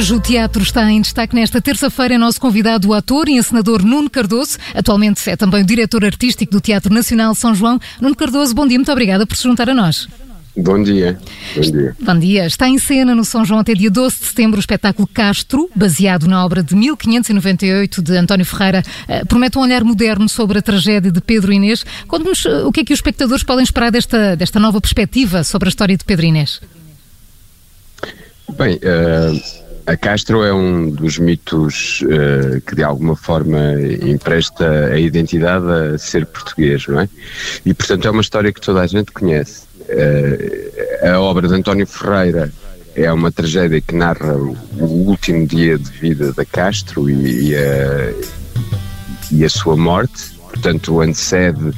Hoje o teatro está em destaque nesta terça-feira. É nosso convidado o ator e encenador Nuno Cardoso. Atualmente é também o diretor artístico do Teatro Nacional São João. Nuno Cardoso, bom dia, muito obrigada por se juntar a nós. Bom dia. Bom dia. Bom dia. Está em cena no São João até dia 12 de setembro o espetáculo Castro, baseado na obra de 1598 de António Ferreira. Uh, promete um olhar moderno sobre a tragédia de Pedro Inês. Conte-nos uh, o que é que os espectadores podem esperar desta, desta nova perspectiva sobre a história de Pedro Inês. Bem, uh, a Castro é um dos mitos uh, que de alguma forma empresta a identidade a ser português, não é? E portanto é uma história que toda a gente conhece. Uh, a obra de António Ferreira é uma tragédia que narra o último dia de vida da Castro e, e, a, e a sua morte, portanto antecede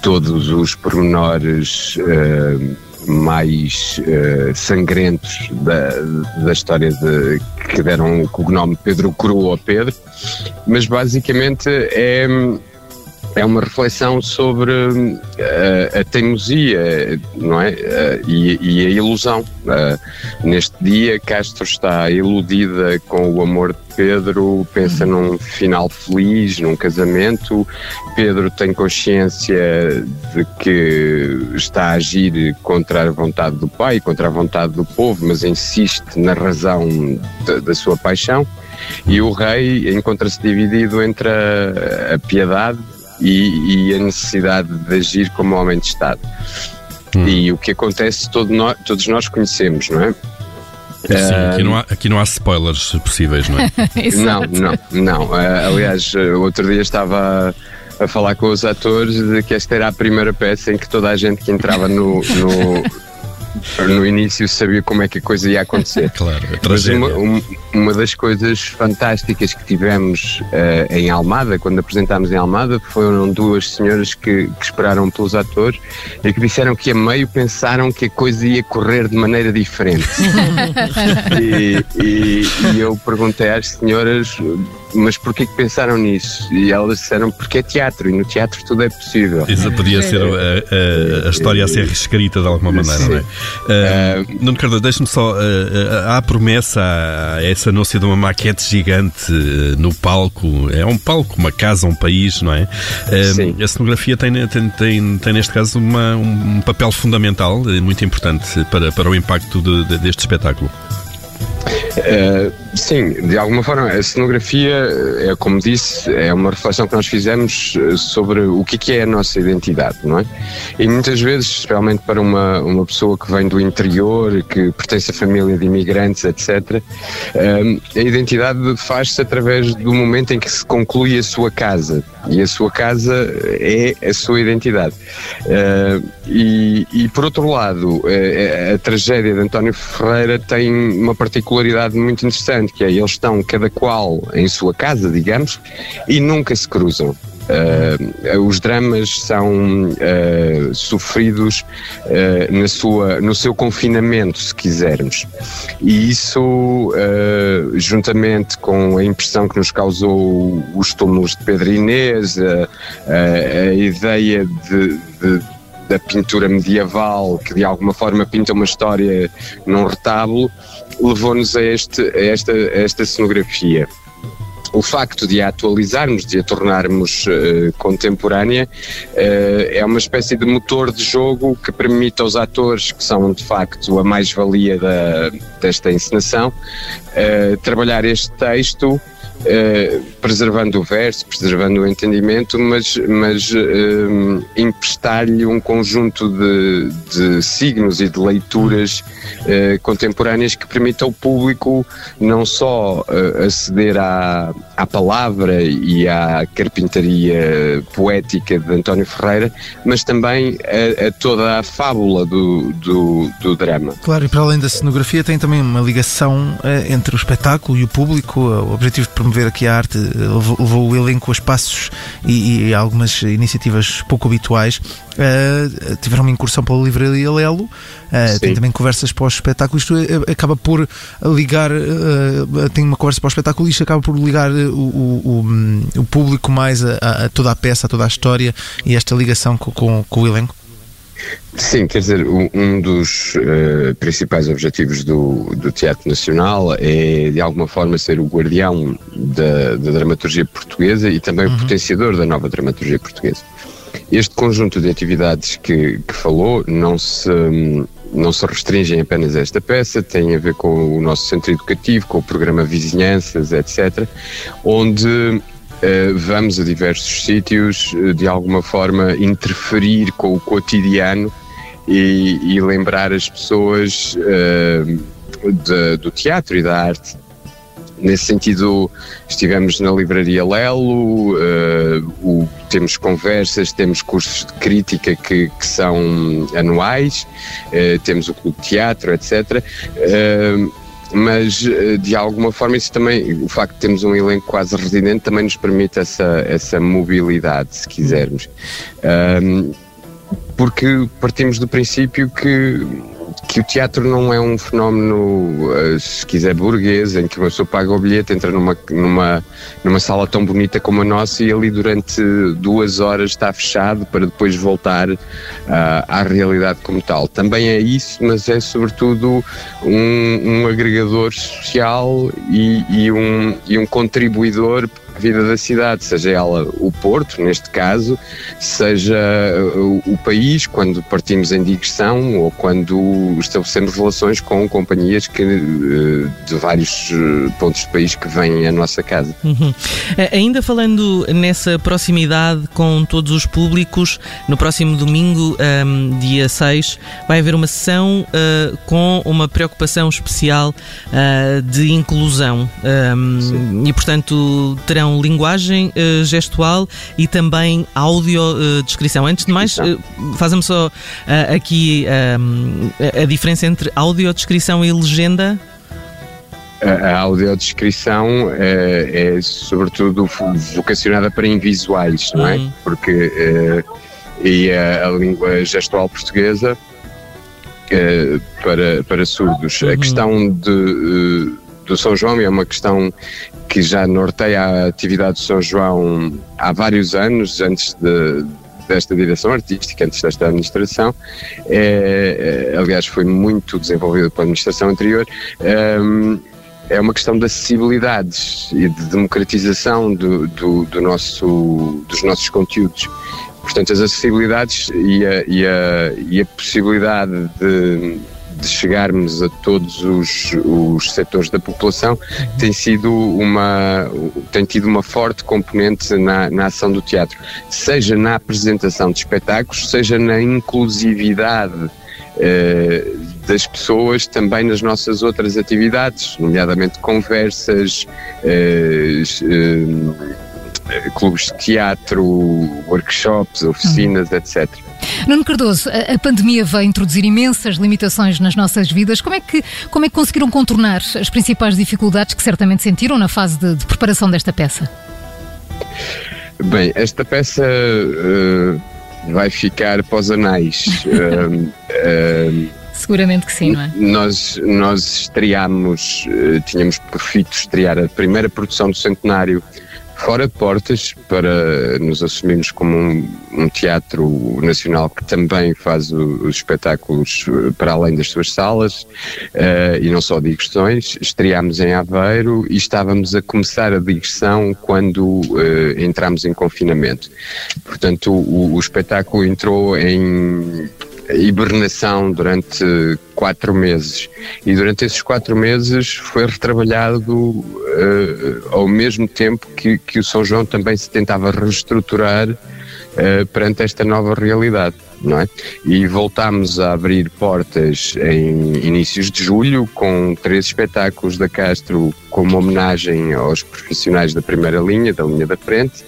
todos os pormenores uh, mais uh, sangrentos da, da história de, que deram o cognome Pedro Cru ao Pedro, mas basicamente é é uma reflexão sobre uh, a teimosia, não é? Uh, e, e, a ilusão. Uh, neste dia, Castro está iludida com o amor de Pedro, pensa uhum. num final feliz, num casamento. Pedro tem consciência de que está a agir contra a vontade do pai, contra a vontade do povo, mas insiste na razão da sua paixão. E o rei encontra-se dividido entre a, a piedade e, e a necessidade de agir como homem de Estado. Hum. E o que acontece todo nós, todos nós conhecemos, não é? Sim, aqui não, há, aqui não há spoilers possíveis, não é? não, não, não. Uh, aliás, outro dia estava a, a falar com os atores de que esta era a primeira peça em que toda a gente que entrava no, no no início sabia como é que a coisa ia acontecer. Claro, a Mas uma, uma, das coisas fantásticas que tivemos uh, em Almada, quando apresentámos em Almada, foram duas senhoras que, que, esperaram pelos atores e que disseram que a meio pensaram que a coisa ia correr de maneira diferente. e, e, e eu perguntei às senhoras mas porquê que pensaram nisso? E elas disseram porque é teatro e no teatro tudo é possível. Isso podia ser a, a, a história a ser reescrita de alguma maneira, Sim. não é? Uh, uh, Nuno Cardoso, deixe-me só. Uh, há a promessa, há esse anúncio de uma maquete gigante no palco. É um palco, uma casa, um país, não é? Sim. A cenografia tem, tem, tem, tem neste caso, uma, um papel fundamental, muito importante para, para o impacto de, de, deste espetáculo. Uh, sim, de alguma forma, a cenografia, é como disse, é uma reflexão que nós fizemos eh, sobre o que, que é a nossa identidade, não é? E muitas vezes, especialmente para uma, uma pessoa que vem do interior, que pertence a família de imigrantes, etc., uh, a identidade faz-se através do momento em que se conclui a sua casa. E a sua casa é a sua identidade. Uh, e, e, por outro lado, a, a tragédia de António Ferreira tem uma particularidade muito interessante, que é eles estão cada qual em sua casa, digamos, e nunca se cruzam. Uh, os dramas são uh, sofridos uh, na sua, no seu confinamento, se quisermos. E isso, juntamente com a impressão que nos causou os túmulos de Pedro Inês, a ideia de, de da pintura medieval, que de alguma forma pinta uma história num retábulo, levou-nos a, este, a, esta, a esta cenografia. O facto de a atualizarmos, de a tornarmos uh, contemporânea, uh, é uma espécie de motor de jogo que permite aos atores, que são de facto a mais-valia desta encenação, uh, trabalhar este texto eh, preservando o verso, preservando o entendimento, mas, mas uh, emprestar-lhe um conjunto de, de, signos e de leituras uh, contemporâneas que permita ao público não só aceder à, à palavra e à carpintaria poética de António Ferreira, mas também a, a toda a fábula do, do, do, drama. Claro, e para além da cenografia, tem também uma ligação entre o espetáculo e o público, o objetivo de promover aqui a arte, levou o elenco a espaços e, e algumas iniciativas pouco habituais. Uh, tiveram uma incursão pela livraria Lelo, uh, tem também conversas para o espetáculo. Isto uh, acaba por ligar, tem uma conversa para o espetáculo e isto acaba por ligar o, o, o público mais a, a, toda a peça, a toda a história e esta ligação com, com, com o elenco. Sim, quer dizer, um dos uh, principais objetivos do, do Teatro Nacional é, de alguma forma, ser o guardião da, da dramaturgia portuguesa e também uhum. o potenciador da nova dramaturgia portuguesa. Este conjunto de atividades que, que falou não se, não se restringem apenas a esta peça, tem a ver com o nosso centro educativo, com o programa Vizinhanças, etc., onde vamos a diversos sítios, uh, de alguma forma interferir com o cotidiano e, e lembrar as pessoas uh, de, do teatro e da arte Nesse sentido, estivemos na Livraria Lelo, uh, o, temos conversas, temos cursos de crítica que, que são anuais, uh, temos o Clube de Teatro, etc. Uh, eh, mas de alguma forma isso também, o facto de termos um elenco quase residente também nos permite essa, essa mobilidade, se quisermos. porque partimos do princípio que que o teatro não é um fenómeno, eh, se quiser, burguês, em que uma pessoa paga o bilhete, entra numa, numa, numa sala tão bonita como a nossa e ali durante duas horas está fechado para depois voltar uh, à realidade como tal. Também é isso, mas é sobretudo um, um agregador social e, e, um, e um contribuidor vida da cidade, seja ela o Porto, neste caso, seja uh, o, país, quando partimos em digressão ou quando estabelecemos relações com companhias que, uh, de vários uh, pontos do país que vêm à nossa casa. Uhum. Ainda falando nessa proximidade com todos os públicos, no próximo domingo, um, dia 6, vai haver uma sessão uh, com uma preocupação especial uh, de inclusão um, e, portanto, terão então, linguagem uh, gestual e também audiodescrição. Uh, Antes de mais, uh, faz-me só uh, aqui a diferença entre audiodescrição e legenda. A audiodescrição é, é sobretudo vocacionada para invisuais, não é? Uhum. Porque e a, a, língua gestual portuguesa para, para surdos. Uhum. A questão de do São João é uma questão que já norteia a atividade de São João há vários anos, antes de, desta direção artística, antes desta administração. É, é, aliás, foi muito desenvolvida pela administração anterior. Um, é uma questão de acessibilidades e de democratização do, do, do nosso, dos nossos conteúdos. Portanto, as acessibilidades e a, e a, e a possibilidade de de chegarmos a todos os, os setores da população tem sido uma tem tido uma forte componente na, na ação do teatro, seja na apresentação de espetáculos, seja na inclusividade eh, das pessoas também nas nossas outras atividades, nomeadamente conversas, eh, eh, clubes de teatro, workshops, oficinas, uhum. etc. Nuno Cardoso, a, a, pandemia veio introduzir imensas limitações nas nossas vidas. Como é, que, como é que conseguiram contornar as principais dificuldades que certamente sentiram na fase de, de preparação desta peça? Bem, esta peça uh, vai ficar os anais. uh, uh, Seguramente que sim, não é? Nós, nós estreámos, tínhamos por fito estrear a primeira produção do Centenário fora portas para nos assumirmos como um, um teatro nacional que também faz o, os espetáculos eh, para além das suas salas uh, e não só digressões. Estreámos em Aveiro e estávamos a começar a digressão quando uh, entramos em confinamento. Portanto, o, o espetáculo entrou em hibernação durante quatro meses. E durante esses quatro meses foi retrabalhado uh, ao mesmo tempo que, que o São João também se tentava reestruturar uh, perante esta nova realidade. Não é? E voltámos a abrir portas em inícios de julho com três espetáculos da Castro como homenagem aos profissionais da primeira linha, da linha da frente,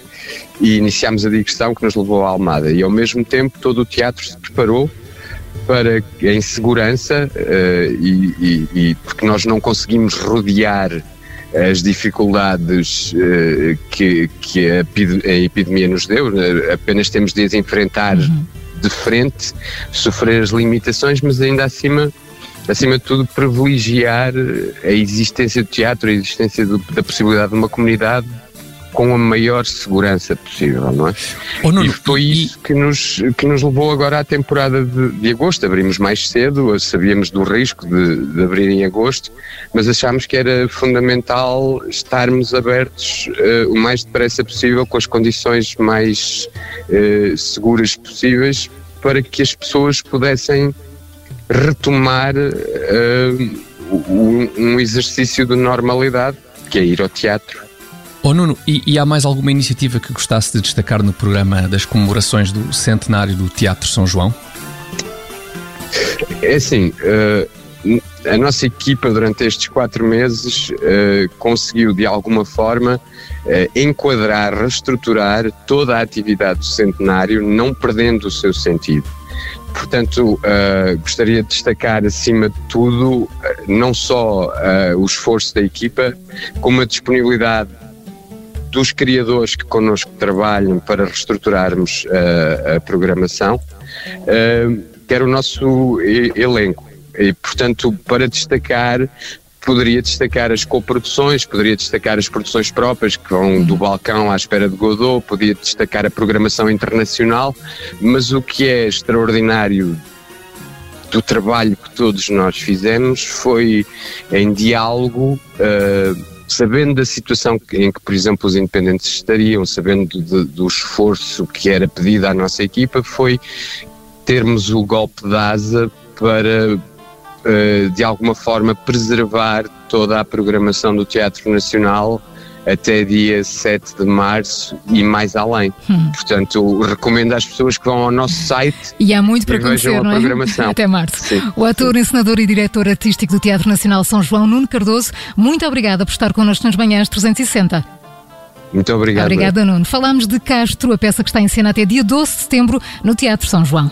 e iniciámos a digressão que nos levou à Almada. E ao mesmo tempo todo o teatro se preparou para em segurança uh, e, e, e, porque nós não conseguimos rodear as dificuldades uh, que, que a, a, epidemia nos deu, uh, apenas temos de as enfrentar uhum. de frente, sofrer as limitações, mas ainda acima acima de tudo privilegiar a existência do teatro, a existência do, da possibilidade de uma comunidade com a maior segurança possível, não é? Oh, não, e foi isso que nos, que nos levou agora à temporada de, de agosto. Abrimos mais cedo, sabíamos do risco de, de, abrir em agosto, mas achámos que era fundamental estarmos abertos uh, o mais depressa possível, com as condições mais uh, seguras possíveis, para que as pessoas pudessem retomar uh, um, um exercício de normalidade, que é ir ao teatro Oh Nuno, e, e, há mais alguma iniciativa que gostasse de destacar no programa das comemorações do centenário do Teatro São João? É assim, uh, a nossa equipa durante estes quatro meses uh, conseguiu de alguma forma uh, enquadrar, reestruturar toda a atividade do centenário, não perdendo o seu sentido. Portanto, uh, gostaria de destacar, acima de tudo, não só uh, o esforço da equipa, como a disponibilidade dos criadores que connosco trabalham para reestruturarmos uh, a programação, uh, quer o nosso elenco. E, portanto, para destacar, poderia destacar as coproduções, poderia destacar as produções próprias que vão do balcão à espera de Godot, podia destacar a programação internacional, mas o que é extraordinário do trabalho que todos nós fizemos foi em diálogo uh, sabendo da situação em que, por exemplo, os independentes estariam, sabendo de, do esforço que era pedido à nossa equipa, foi termos o golpe de asa para, uh, de alguma forma, preservar toda a programação do Teatro Nacional até dia 7 de março e mais além. Hum. Portanto, recomendo às pessoas que vão ao nosso site e há muito para conhecer, não é? Até março. Sim. O ator, encenador e diretor artístico do Teatro Nacional São João, Nuno Cardoso, muito obrigada por estar connosco nas manhãs 360. Muito obrigado. Obrigada, Nuno. Falamos de Castro, a peça que está em cena até dia 12 de setembro no Teatro São João.